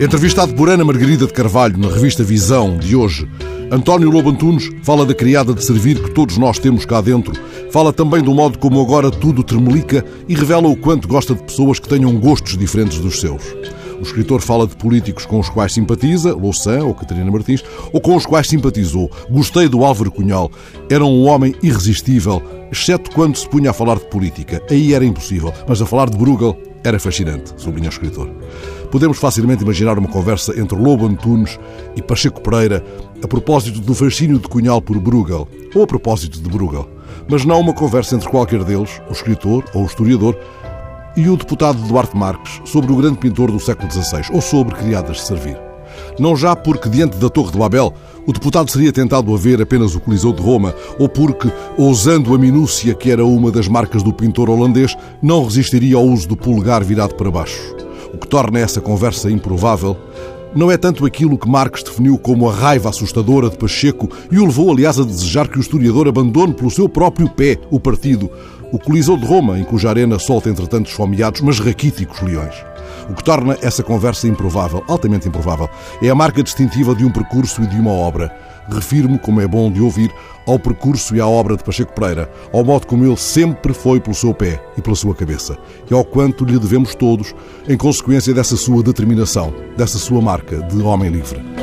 Entrevistado por Ana Margarida de Carvalho na revista Visão de hoje, António Lobo Antunes fala da criada de servir que todos nós temos cá dentro, fala também do modo como agora tudo tremelica e revela o quanto gosta de pessoas que tenham gostos diferentes dos seus. O escritor fala de políticos com os quais simpatiza, Louçã ou Catarina Martins, ou com os quais simpatizou. Gostei do Álvaro Cunhal. Era um homem irresistível, exceto quando se punha a falar de política. Aí era impossível. Mas a falar de Bruegel era fascinante, sublinha o escritor. Podemos facilmente imaginar uma conversa entre Lobo Antunes e Pacheco Pereira a propósito do fascínio de Cunhal por Bruegel, ou a propósito de Bruegel, mas não uma conversa entre qualquer deles, o escritor ou o historiador, e o deputado Duarte Marques sobre o grande pintor do século XVI, ou sobre criadas de servir. Não já porque, diante da Torre de Babel, o deputado seria tentado a ver apenas o Coliseu de Roma, ou porque, ousando a minúcia que era uma das marcas do pintor holandês, não resistiria ao uso do polegar virado para baixo. O que torna essa conversa improvável não é tanto aquilo que Marx definiu como a raiva assustadora de Pacheco e o levou, aliás, a desejar que o historiador abandone pelo seu próprio pé o partido, o Coliseu de Roma, em cuja arena solta entretanto esfomeados, mas raquíticos leões. O que torna essa conversa improvável, altamente improvável, é a marca distintiva de um percurso e de uma obra. Refiro-me, como é bom de ouvir, ao percurso e à obra de Pacheco Pereira, ao modo como ele sempre foi pelo seu pé e pela sua cabeça, e ao quanto lhe devemos todos, em consequência dessa sua determinação, dessa sua marca de homem livre.